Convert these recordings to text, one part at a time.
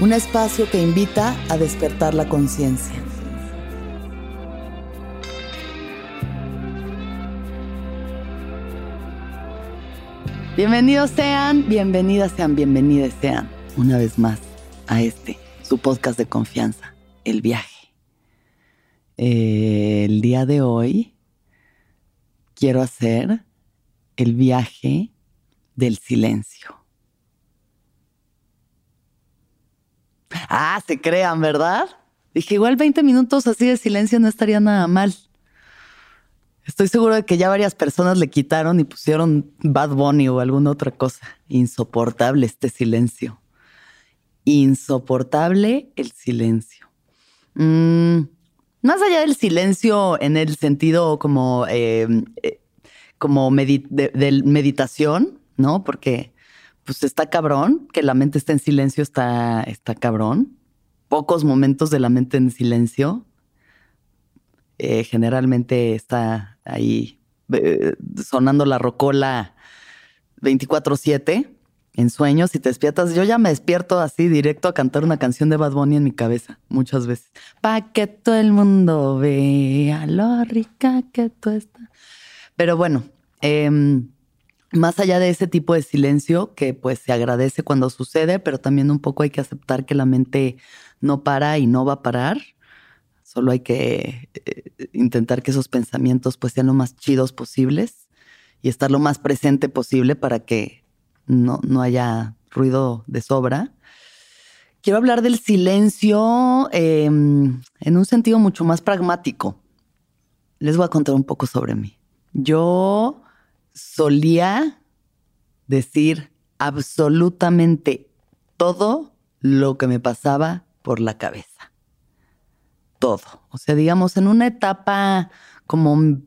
un espacio que invita a despertar la conciencia. Bienvenidos sean, bienvenidas sean, bienvenidas sean una vez más a este, su podcast de confianza, El Viaje. Eh, el día de hoy quiero hacer el viaje del silencio. Ah, se crean, ¿verdad? Dije, igual 20 minutos así de silencio no estaría nada mal. Estoy seguro de que ya varias personas le quitaron y pusieron Bad Bunny o alguna otra cosa. Insoportable este silencio. Insoportable el silencio. Mm, más allá del silencio en el sentido como, eh, eh, como de meditación, ¿no? Porque pues está cabrón, que la mente está en silencio, está, está cabrón. Pocos momentos de la mente en silencio. Eh, generalmente está ahí eh, sonando la rocola 24/7 en sueños y te despiertas. Yo ya me despierto así directo a cantar una canción de Bad Bunny en mi cabeza muchas veces. Pa' que todo el mundo vea lo rica que tú estás. Pero bueno, eh, más allá de ese tipo de silencio que pues se agradece cuando sucede, pero también un poco hay que aceptar que la mente no para y no va a parar. Solo hay que eh, intentar que esos pensamientos pues sean lo más chidos posibles y estar lo más presente posible para que no, no haya ruido de sobra. Quiero hablar del silencio em, en un sentido mucho más pragmático. Les voy a contar un poco sobre mí. Yo solía decir absolutamente todo lo que me pasaba por la cabeza. Todo. O sea, digamos, en una etapa como...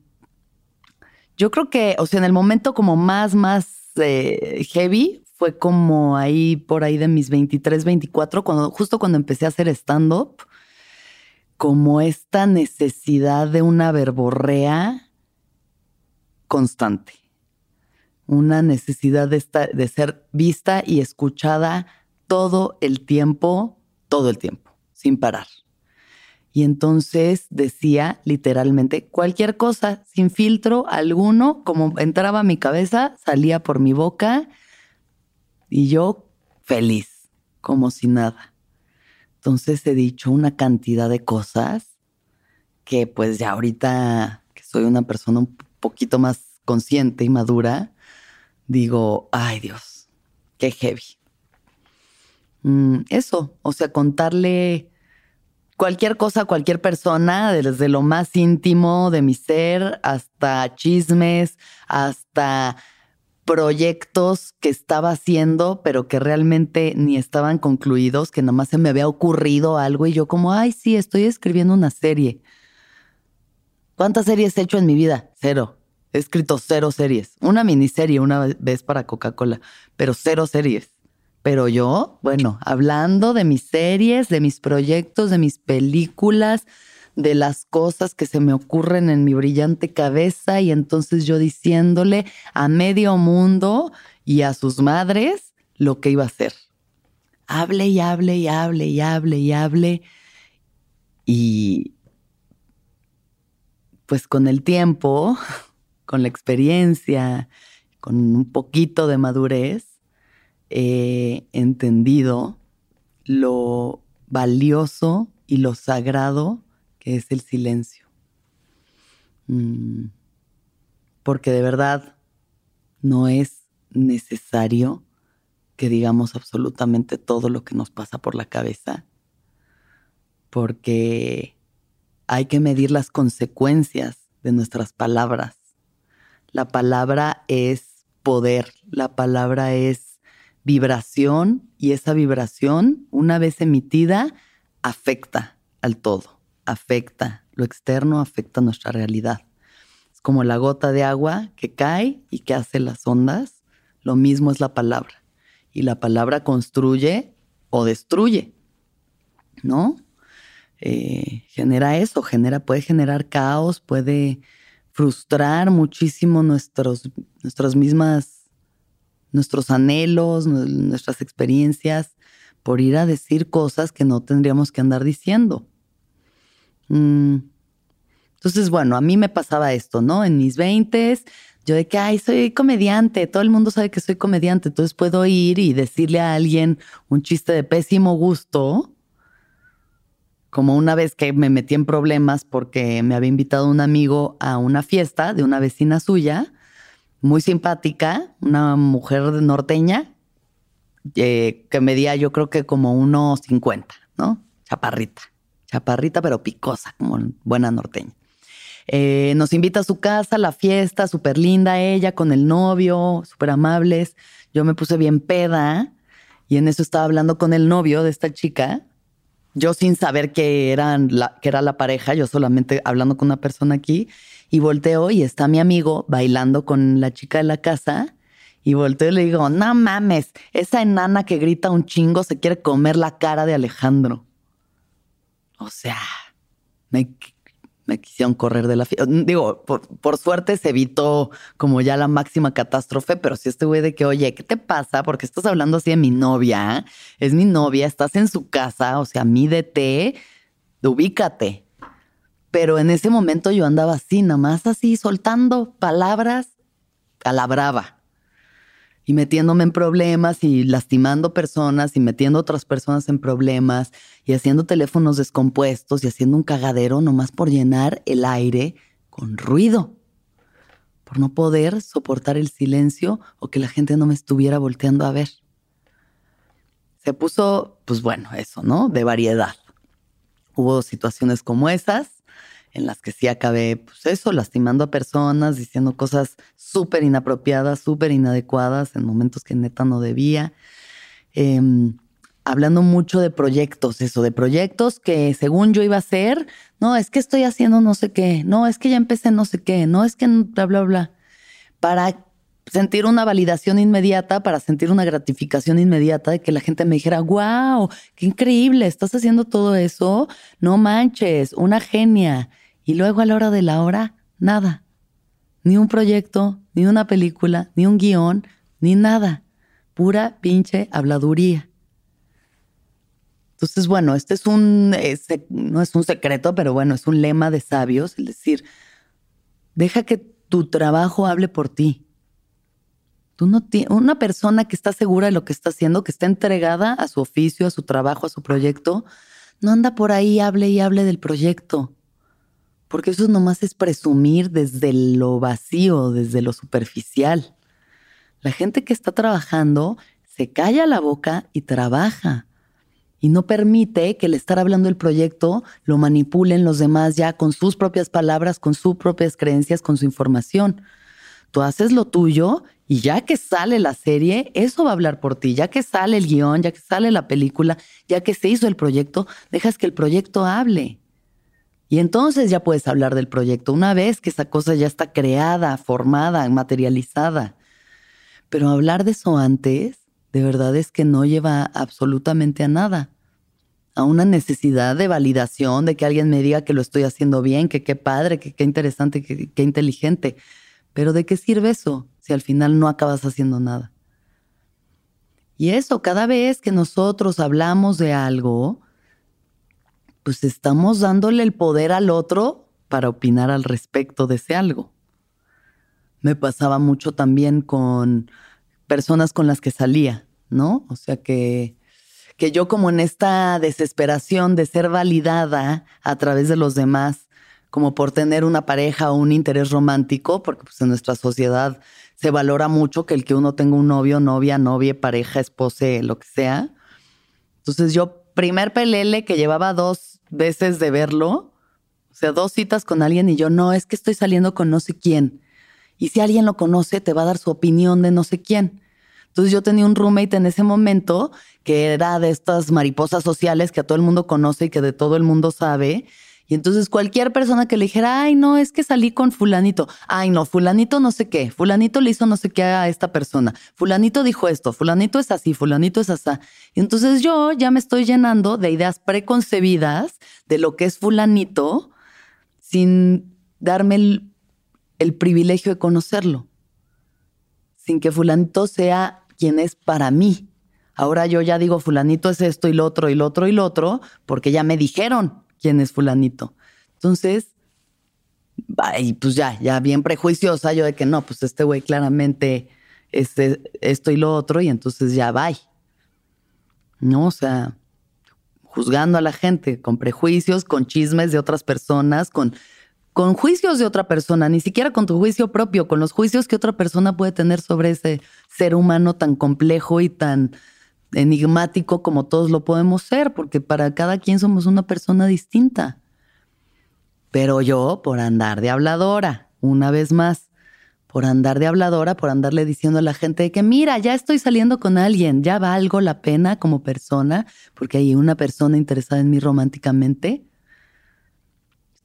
Yo creo que, o sea, en el momento como más, más eh, heavy fue como ahí, por ahí de mis 23, 24, cuando, justo cuando empecé a hacer stand-up, como esta necesidad de una verborrea constante una necesidad de, de ser vista y escuchada todo el tiempo, todo el tiempo, sin parar. Y entonces decía literalmente cualquier cosa, sin filtro alguno, como entraba a mi cabeza, salía por mi boca y yo feliz, como si nada. Entonces he dicho una cantidad de cosas que pues ya ahorita que soy una persona un poquito más consciente y madura, digo, ay Dios, qué heavy. Mm, eso, o sea, contarle cualquier cosa a cualquier persona, desde lo más íntimo de mi ser hasta chismes, hasta proyectos que estaba haciendo, pero que realmente ni estaban concluidos, que nada más se me había ocurrido algo y yo como, ay, sí, estoy escribiendo una serie. ¿Cuántas series he hecho en mi vida? Cero. He escrito cero series. Una miniserie una vez para Coca-Cola, pero cero series. Pero yo, bueno, hablando de mis series, de mis proyectos, de mis películas, de las cosas que se me ocurren en mi brillante cabeza y entonces yo diciéndole a medio mundo y a sus madres lo que iba a hacer. Hable y hable y hable y hable y hable. Y pues con el tiempo, con la experiencia, con un poquito de madurez, he entendido lo valioso y lo sagrado que es el silencio. Mm, porque de verdad no es necesario que digamos absolutamente todo lo que nos pasa por la cabeza, porque hay que medir las consecuencias de nuestras palabras. La palabra es poder, la palabra es vibración y esa vibración, una vez emitida, afecta al todo, afecta, lo externo afecta nuestra realidad. Es como la gota de agua que cae y que hace las ondas, lo mismo es la palabra. Y la palabra construye o destruye, ¿no? Eh, genera eso, genera, puede generar caos, puede frustrar muchísimo nuestros, nuestras mismas nuestros anhelos, nuestras experiencias, por ir a decir cosas que no tendríamos que andar diciendo. Mm. Entonces, bueno, a mí me pasaba esto, ¿no? En mis veintes, yo de que, ay, soy comediante, todo el mundo sabe que soy comediante, entonces puedo ir y decirle a alguien un chiste de pésimo gusto, como una vez que me metí en problemas porque me había invitado un amigo a una fiesta de una vecina suya, muy simpática, una mujer norteña, eh, que medía yo creo que como unos 50, ¿no? Chaparrita, chaparrita pero picosa, como buena norteña. Eh, nos invita a su casa, la fiesta, súper linda ella, con el novio, súper amables. Yo me puse bien peda y en eso estaba hablando con el novio de esta chica. Yo sin saber que, eran que era la pareja, yo solamente hablando con una persona aquí y volteo y está mi amigo bailando con la chica de la casa. Y volteo y le digo, no mames, esa enana que grita un chingo se quiere comer la cara de Alejandro. O sea, me, quisieron correr de la fiesta. Digo, por, suerte se evitó como ya la máxima catástrofe, pero si este güey de que, oye, ¿qué te pasa? Porque estás hablando así de mi novia, es mi novia, estás en su casa, o sea, mídete, ubícate. Pero en ese momento yo andaba así, nada más así, soltando palabras a la brava y metiéndome en problemas y lastimando personas y metiendo otras personas en problemas y haciendo teléfonos descompuestos y haciendo un cagadero nomás por llenar el aire con ruido, por no poder soportar el silencio o que la gente no me estuviera volteando a ver. Se puso, pues bueno, eso, ¿no? De variedad. Hubo situaciones como esas en las que sí acabé, pues eso, lastimando a personas, diciendo cosas súper inapropiadas, súper inadecuadas en momentos que neta no debía. Em, hablando mucho de proyectos, eso, de proyectos que según yo iba a hacer, no, es que estoy haciendo no sé qué, no, es que ya empecé no sé qué, no, es que bla, bla, bla, para sentir una validación inmediata, para sentir una gratificación inmediata de que la gente me dijera, wow, qué increíble, estás haciendo todo eso, no manches, una genia. Y luego a la hora de la hora, nada. Ni un proyecto, ni una película, ni un guion, ni nada. Pura pinche habladuría. Entonces, bueno, este es un, no es un secreto, pero bueno, es un lema de sabios, es decir, deja que tu trabajo hable por ti. Tú no una persona que está segura de lo que está haciendo, que está entregada a su oficio, a su trabajo, a su proyecto, no anda por ahí, hable y hable del proyecto porque eso nomás es presumir desde lo vacío, desde lo superficial. La gente que está trabajando se calla la boca y trabaja y no permite que el estar hablando del proyecto lo manipulen los demás ya con sus propias palabras, con sus propias creencias, con su información. Tú haces lo tuyo y ya que sale la serie, eso va a hablar por ti. Ya que sale el guion, ya que sale la película, ya que se hizo el proyecto, dejas que el proyecto hable. Y entonces ya puedes hablar del proyecto una vez que esa cosa ya está creada, formada, materializada. Pero hablar de eso antes, de verdad es que no lleva absolutamente a nada. a una necesidad de validación, de que alguien me diga que lo estoy haciendo bien, que qué padre, que qué interesante, que qué inteligente. Pero ¿de qué sirve eso si al final no acabas haciendo nada? Y eso, cada vez que nosotros hablamos de algo, pues estamos dándole el poder al otro para opinar al respecto de ese algo. Me pasaba mucho también con personas con las que salía, ¿no? O sea que que yo como en esta desesperación de ser validada a través de los demás, como por tener una pareja o un interés romántico, porque pues en nuestra sociedad se valora mucho que el que uno tenga un novio, novia, novia, pareja, esposa, lo que sea. Entonces yo, primer pelele que llevaba dos veces de verlo, o sea, dos citas con alguien y yo, no, es que estoy saliendo con no sé quién. Y si alguien lo conoce, te va a dar su opinión de no sé quién. Entonces yo tenía un roommate en ese momento que era de estas mariposas sociales que a todo el mundo conoce y que de todo el mundo sabe. Y entonces cualquier persona que le dijera, ay, no, es que salí con fulanito, ay, no, fulanito no sé qué, fulanito le hizo no sé qué a esta persona, fulanito dijo esto, fulanito es así, fulanito es así. Y entonces yo ya me estoy llenando de ideas preconcebidas de lo que es fulanito sin darme el, el privilegio de conocerlo, sin que fulanito sea quién es para mí. Ahora yo ya digo, fulanito es esto y lo otro y lo otro y lo otro, porque ya me dijeron quién es fulanito. Entonces, y pues ya, ya bien prejuiciosa yo de que no, pues este güey claramente es esto y lo otro y entonces ya va. No, o sea, juzgando a la gente con prejuicios, con chismes de otras personas, con con juicios de otra persona, ni siquiera con tu juicio propio, con los juicios que otra persona puede tener sobre ese ser humano tan complejo y tan enigmático como todos lo podemos ser, porque para cada quien somos una persona distinta. Pero yo, por andar de habladora, una vez más, por andar de habladora, por andarle diciendo a la gente que mira, ya estoy saliendo con alguien, ya valgo la pena como persona, porque hay una persona interesada en mí románticamente,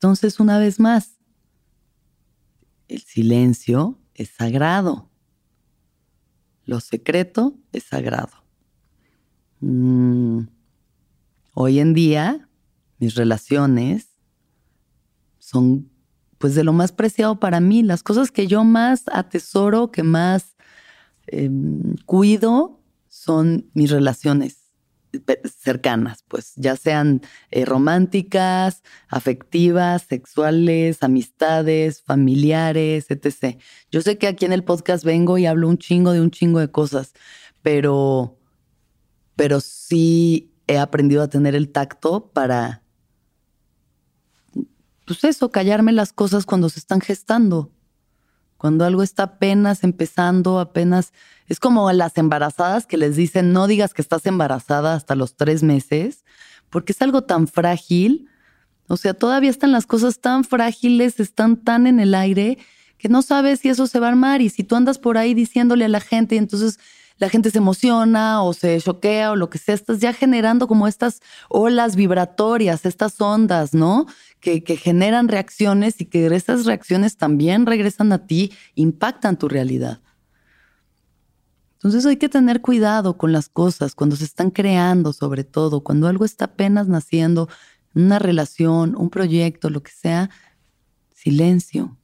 entonces, una vez más, el silencio es sagrado. Lo secreto es sagrado. Mm, hoy en día, mis relaciones son pues de lo más preciado para mí. Las cosas que yo más atesoro, que más em, cuido, son mis relaciones cercanas, pues ya sean eh, románticas, afectivas, sexuales, amistades, familiares, etc. Yo sé que aquí en el podcast vengo y hablo un chingo de un chingo de cosas, pero, pero sí he aprendido a tener el tacto para, pues eso, callarme las cosas cuando se están gestando. Cuando algo está apenas empezando, apenas... Es como las embarazadas que les dicen, no digas que estás embarazada hasta los tres meses, porque es algo tan frágil. O sea, todavía están las cosas tan frágiles, están tan en el aire, que no sabes si eso se va a armar. Y si tú andas por ahí diciéndole a la gente, entonces la gente se emociona o se choquea o lo que sea, estás ya generando como estas olas vibratorias, estas ondas, ¿no? Que, generan reacciones y que esas reacciones también regresan a ti, impactan tu realidad. Entonces hay que tener cuidado con las cosas cuando se están creando, sobre todo, cuando algo está apenas naciendo, una relación, un proyecto, lo que sea, silencio,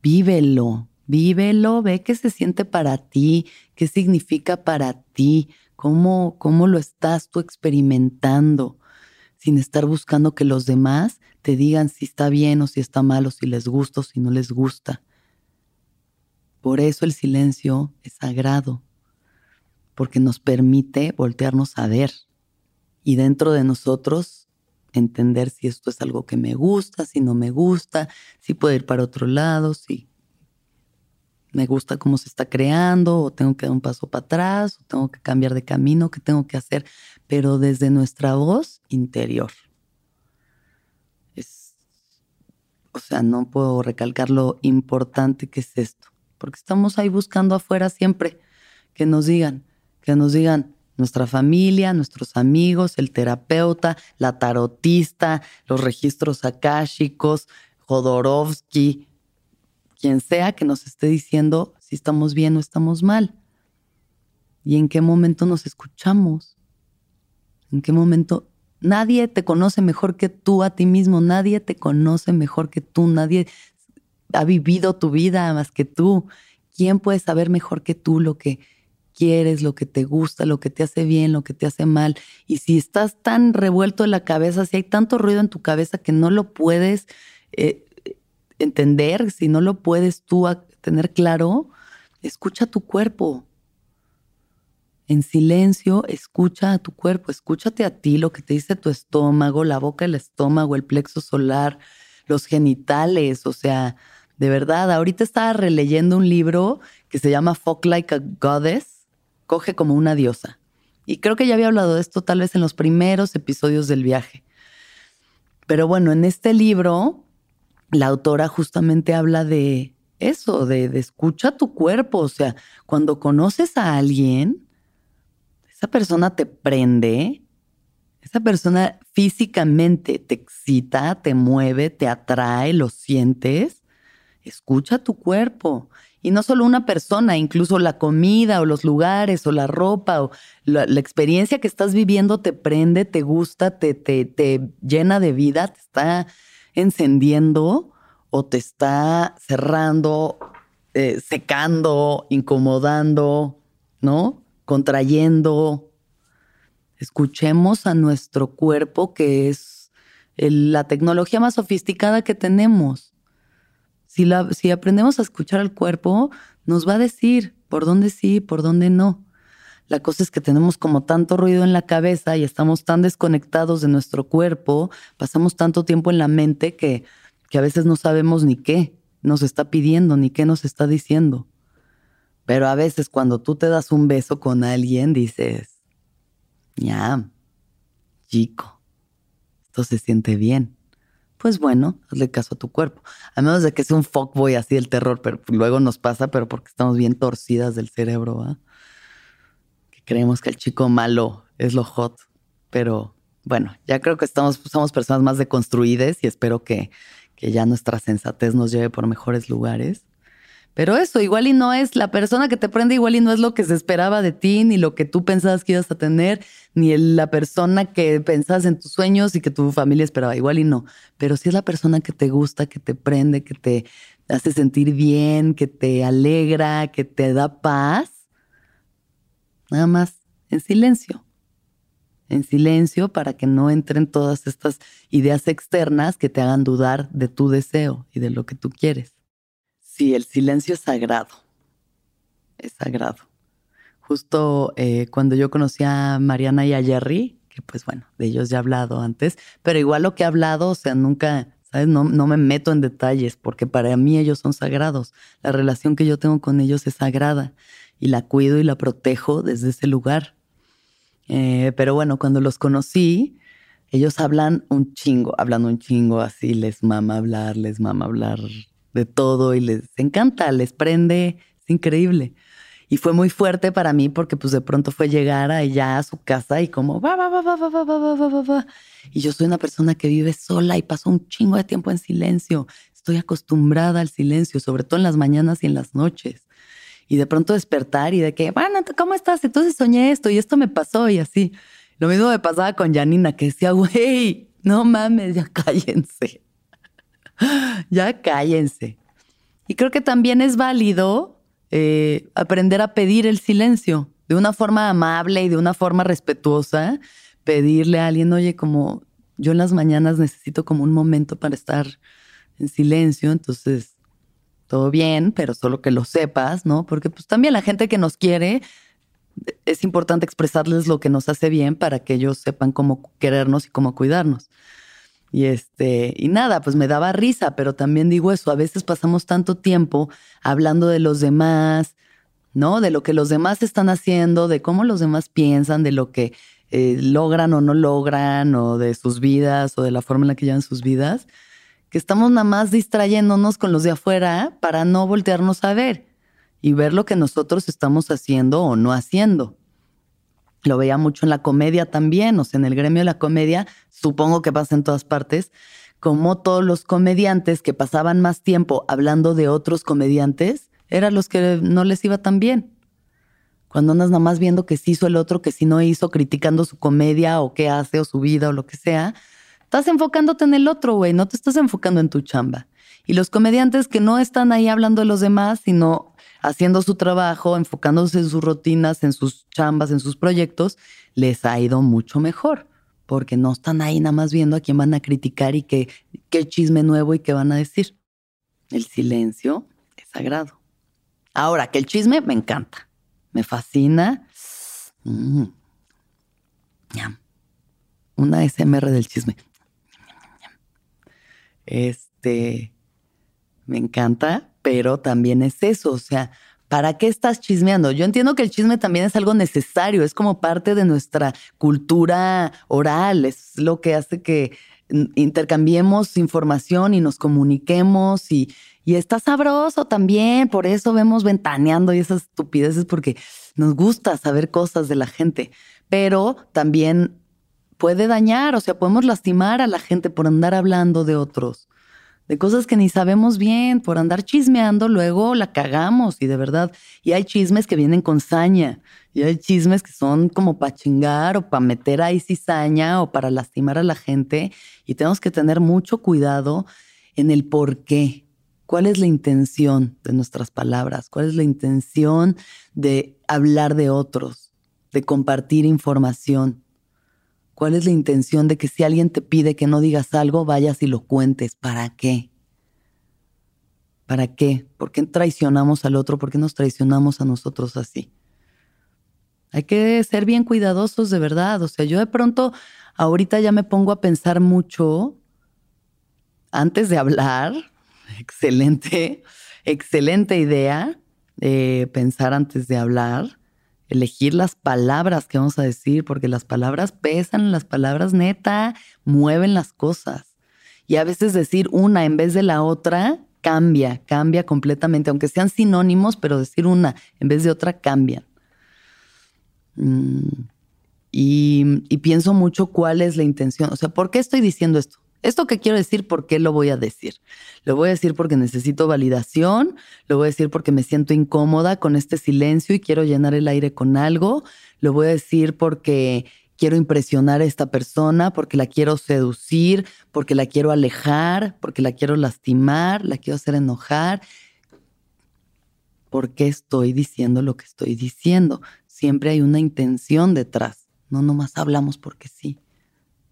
vívelo, vívelo, ve qué se siente para ti, qué significa para ti, cómo, cómo lo estás tú experimentando, sin estar buscando que los demás te digan si está bien o si está mal o si les gusta o si no les gusta. Por eso el silencio es sagrado, porque nos permite voltearnos a ver y dentro de nosotros entender si esto es algo que me gusta, si no me gusta, si puede ir para otro lado, si me gusta cómo se está creando, o tengo que dar un paso para atrás, o tengo que cambiar de camino, qué tengo que hacer, pero desde nuestra voz interior. Es, o sea, no puedo recalcar lo importante que es esto, porque estamos ahí buscando afuera siempre que nos digan, que nos digan nuestra familia, nuestros amigos, el terapeuta, la tarotista, los registros akáshicos, Jodorowsky, quien sea que nos esté diciendo si estamos bien o estamos mal. Y en qué momento nos escuchamos. En qué momento Nadie te conoce mejor que tú a ti mismo, nadie te conoce mejor que tú, nadie ha vivido tu vida más que tú. ¿Quién puede saber mejor que tú lo que quieres, lo que te gusta, lo que te hace bien, lo que te hace mal? Y si estás tan revuelto en la cabeza, si hay tanto ruido en tu cabeza que no lo puedes eh, entender, si no lo puedes tú tener claro, escucha tu cuerpo. En silencio, escucha a tu cuerpo, escúchate a ti, lo que te dice tu estómago, la boca, el estómago, el plexo solar, los genitales, o sea, de verdad, ahorita estaba releyendo un libro que se llama Fuck Like a Goddess, coge como una diosa. Y creo que ya había hablado de esto tal vez en los primeros episodios del viaje. Pero bueno, en este libro, la autora justamente habla de eso, de, escucha tu cuerpo. O sea, cuando conoces a alguien, esa persona te prende, esa persona físicamente te excita, te mueve, te atrae, lo sientes escucha tu cuerpo. Y no solo una persona, incluso la comida o los lugares o la ropa o la, experiencia que estás viviendo te prende, te gusta, te, te, te llena de vida, te está encendiendo o te está cerrando, eh, secando, incomodando, ¿no? Contrayendo. Escuchemos a nuestro cuerpo que es la tecnología más sofisticada que tenemos. Si, aprendemos a escuchar al cuerpo, nos va a decir por dónde sí, por dónde no. La cosa es que tenemos como tanto ruido en la cabeza y estamos tan desconectados de nuestro cuerpo, pasamos tanto tiempo en la mente que, que a veces no sabemos ni qué nos está pidiendo, ni qué nos está diciendo. Pero a veces cuando tú te das un beso con alguien, dices, ya, chico, esto se siente bien pues bueno, hazle caso a tu cuerpo. A menos de que sea un fuckboy así el terror, pero luego nos pasa, pero porque estamos bien torcidas del cerebro, ¿va? Que creemos que el chico malo es lo hot. Pero bueno, ya creo que estamos, somos personas más deconstruidas y espero que, que ya nuestra sensatez nos lleve por mejores lugares. Pero eso, igual y no es la persona que te prende, igual y no es lo que se esperaba de ti, ni lo que tú pensabas que ibas a tener, ni la persona que pensabas en tus sueños y que tu familia esperaba, igual y no. Pero si es la persona que te gusta, que te prende, que te hace sentir bien, que te alegra, que te da paz, nada más en silencio. En silencio para que no entren todas estas ideas externas que te hagan dudar de tu deseo y de lo que tú quieres. Sí, el silencio es sagrado. Es sagrado. Justo eh, cuando yo conocí a Mariana y a Jerry, que pues bueno, de ellos ya he hablado antes, pero igual lo que he hablado, o sea, nunca, ¿sabes? No, no me meto en detalles porque para mí ellos son sagrados. La relación que yo tengo con ellos es sagrada y la cuido y la protejo desde ese lugar. Eh, pero bueno, cuando los conocí, ellos hablan un chingo, hablan un chingo así, les mama hablar, les mama hablar de todo y les encanta, les prende, es increíble. Y fue muy fuerte para mí porque pues de pronto fue llegar allá a su casa y como va, va, va, va, va, va, va, va, va, va. Y yo soy una persona que vive sola y paso un chingo de tiempo en silencio. Estoy acostumbrada al silencio, sobre todo en las mañanas y en las noches. Y de pronto despertar y de que, bueno, ¿cómo estás? Entonces soñé esto y esto me pasó y así. Lo mismo me pasaba con Janina, que decía, güey, no mames, ya cállense. ya cállense. Y creo que también es válido eh, aprender a pedir el silencio de una forma amable y de una forma respetuosa. Pedirle a alguien, oye, como yo en las mañanas necesito como un momento para estar en silencio, entonces todo bien, pero solo que lo sepas, ¿no? Porque pues también la gente que nos quiere, es importante expresarles lo que nos hace bien para que ellos sepan cómo querernos y cómo cuidarnos. Y este, y nada, pues me daba risa, pero también digo eso, a veces pasamos tanto tiempo hablando de los demás, ¿no? De lo que los demás están haciendo, de cómo los demás piensan, de lo que eh, logran o no logran, o de sus vidas, o de la forma en la que llevan sus vidas, que estamos nada más distrayéndonos con los de afuera para no voltearnos a ver y ver lo que nosotros estamos haciendo o no haciendo lo veía mucho en la comedia también, o sea, en el gremio de la comedia, supongo que pasa en todas partes, como todos los comediantes que pasaban más tiempo hablando de otros comediantes, eran los que no les iba tan bien. Cuando andas nada más viendo que sí hizo el otro, que si no hizo, criticando su comedia o qué hace o su vida o lo que sea, estás enfocándote en el otro, güey, no te estás enfocando en tu chamba. Y los comediantes que no están ahí hablando de los demás, sino haciendo su trabajo, enfocándose en sus rutinas, en sus chambas, en sus proyectos, les ha ido mucho mejor, porque no están ahí nada más viendo a quién van a criticar y qué, chisme nuevo y qué van a decir. El silencio es sagrado. Ahora, que el chisme me encanta, me fascina. Mm. Una SMR del chisme. Este, me encanta, pero también es eso, o sea, ¿para qué estás chismeando? Yo entiendo que el chisme también es algo necesario, es como parte de nuestra cultura oral, es lo que hace que intercambiemos información y nos comuniquemos y, y está sabroso también, por eso vemos ventaneando y esas estupideces porque nos gusta saber cosas de la gente, pero también puede dañar, o sea, podemos lastimar a la gente por andar hablando de otros, de cosas que ni sabemos bien, por andar chismeando, luego la cagamos y de verdad, y hay chismes que vienen con saña, y hay chismes que son como para chingar o para meter ahí cizaña o para lastimar a la gente, y tenemos que tener mucho cuidado en el por qué. ¿Cuál es la intención de nuestras palabras? ¿Cuál es la intención de hablar de otros, de compartir información? ¿Cuál es la intención de que si alguien te pide que no digas algo, vayas y lo cuentes? ¿Para qué? ¿Para qué? ¿Por qué traicionamos al otro? ¿Por qué nos traicionamos a nosotros así? Hay que ser bien cuidadosos de verdad. O sea, yo de pronto ahorita ya me pongo a pensar mucho antes de hablar. Excelente, excelente idea de pensar antes de hablar elegir las palabras que vamos a decir, porque las palabras pesan, las palabras neta mueven las cosas. Y a veces decir una en vez de la otra cambia, cambia completamente, aunque sean sinónimos, pero decir una en vez de otra cambian. Mm, y, y pienso mucho cuál es la intención, o sea, ¿por qué estoy diciendo esto? Esto que quiero decir, ¿por qué lo voy a decir? Lo voy a decir porque necesito validación, lo voy a decir porque me siento incómoda con este silencio y quiero llenar el aire con algo, lo voy a decir porque quiero impresionar a esta persona, porque la quiero seducir, porque la quiero alejar, porque la quiero lastimar, la quiero hacer enojar. ¿Por qué estoy diciendo lo que estoy diciendo? Siempre hay una intención detrás, no nomás hablamos porque sí.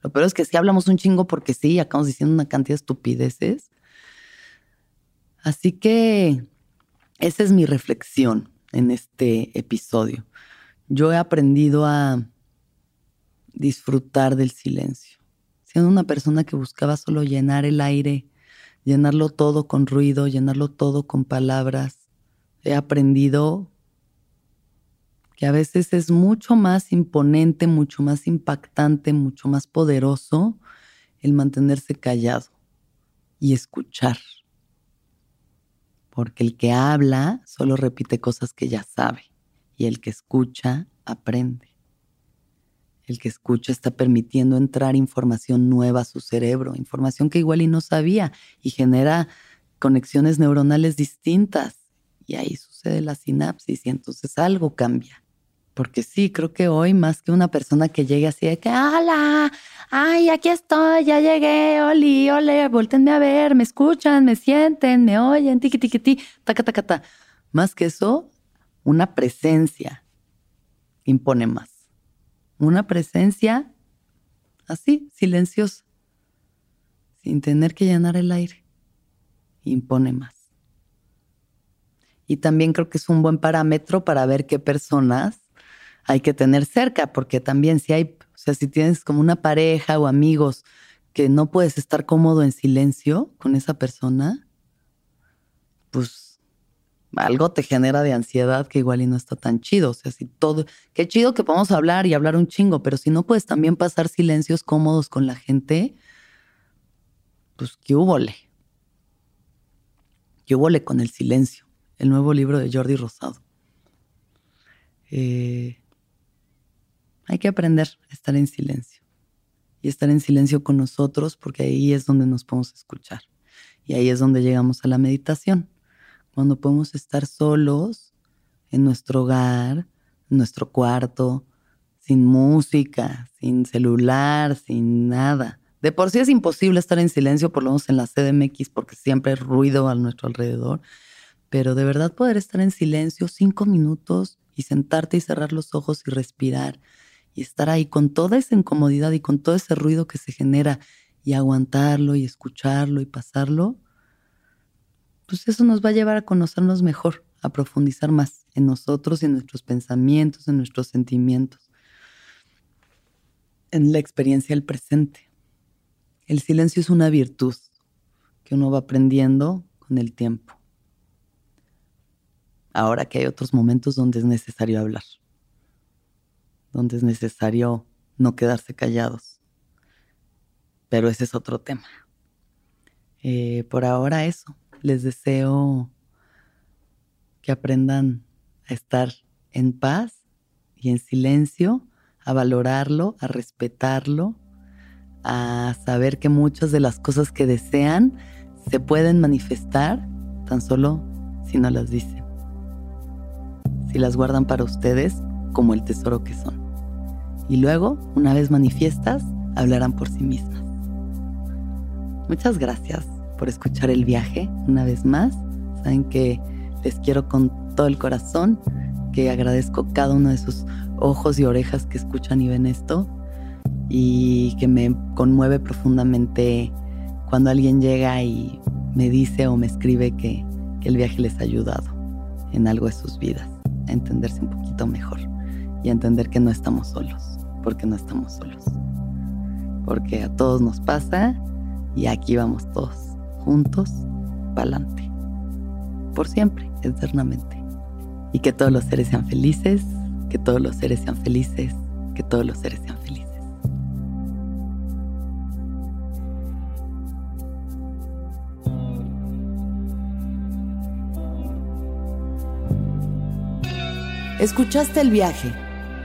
Lo peor es que si hablamos un chingo porque sí, acabamos diciendo una cantidad de estupideces. Así que esa es mi reflexión en este episodio. Yo he aprendido a disfrutar del silencio. Siendo una persona que buscaba solo llenar el aire, llenarlo todo con ruido, llenarlo todo con palabras, he aprendido que a veces es mucho más imponente, mucho más impactante, mucho más poderoso el mantenerse callado y escuchar. Porque el que habla solo repite cosas que ya sabe y el que escucha aprende. El que escucha está permitiendo entrar información nueva a su cerebro, información que igual y no sabía y genera conexiones neuronales distintas. Y ahí sucede la sinapsis y entonces algo cambia. Porque sí, creo que hoy más que una persona que llegue así de que, ¡Hola! ¡Ay, aquí estoy! Ya llegué, oli, ole, voltenme a ver, me escuchan, me sienten, me oyen, tiqui, tiqui, ti, taca, taca, ta. Más que eso, una presencia impone más. Una presencia así, silenciosa, sin tener que llenar el aire, impone más. Y también creo que es un buen parámetro para ver qué personas hay que tener cerca, porque también si hay, o sea, si tienes como una pareja o amigos que no puedes estar cómodo en silencio con esa persona, pues algo te genera de ansiedad que igual y no está tan chido. O sea, si todo, qué chido que podamos hablar y hablar un chingo, pero si no puedes también pasar silencios cómodos con la gente, pues qué hubole. Qué hubole con el silencio. El nuevo libro de Jordi Rosado. Eh, hay que aprender a estar en silencio y estar en silencio con nosotros porque ahí es donde nos podemos escuchar y ahí es donde llegamos a la meditación. Cuando podemos estar solos en nuestro hogar, en nuestro cuarto, sin música, sin celular, sin nada. De por sí es imposible estar en silencio, por lo menos en la CDMX, porque siempre hay ruido a nuestro alrededor. Pero de verdad poder estar en silencio cinco minutos y sentarte y cerrar los ojos y respirar y estar ahí con toda esa incomodidad y con todo ese ruido que se genera y aguantarlo y escucharlo y pasarlo, pues eso nos va a llevar a conocernos mejor, a profundizar más en nosotros, en nuestros pensamientos, en nuestros sentimientos, en la experiencia del presente. El silencio es una virtud que uno va aprendiendo con el tiempo. Ahora que hay otros momentos donde es necesario hablar donde es necesario no quedarse callados. Pero ese es otro tema. Eh, por ahora eso. Les deseo que aprendan a estar en paz y en silencio, a valorarlo, a respetarlo, a saber que muchas de las cosas que desean se pueden manifestar tan solo si no las dicen. Si las guardan para ustedes como el tesoro que son y luego, una vez manifiestas, hablarán por sí mismas. Muchas gracias por escuchar el viaje una vez más. Saben que les quiero con todo el corazón, que agradezco cada uno de sus ojos y orejas que escuchan y ven esto y que me conmueve profundamente cuando alguien llega y me dice o me escribe que, que el viaje les ha ayudado en algo de sus vidas, a entenderse un poquito mejor y a entender que no estamos solos porque no estamos solos. Porque a todos nos pasa y aquí vamos todos, juntos, para adelante. Por siempre, eternamente. Y que todos los seres sean felices, que todos los seres sean felices, que todos los seres sean felices. ¿Escuchaste el viaje?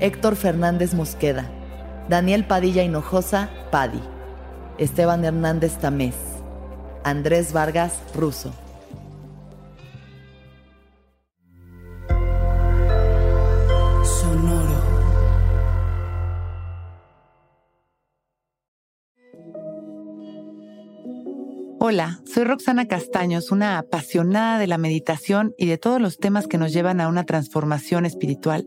Héctor Fernández Mosqueda, Daniel Padilla Hinojosa, Padi, Esteban Hernández Tamés, Andrés Vargas Russo. Sonoro. Hola, soy Roxana Castaños, una apasionada de la meditación y de todos los temas que nos llevan a una transformación espiritual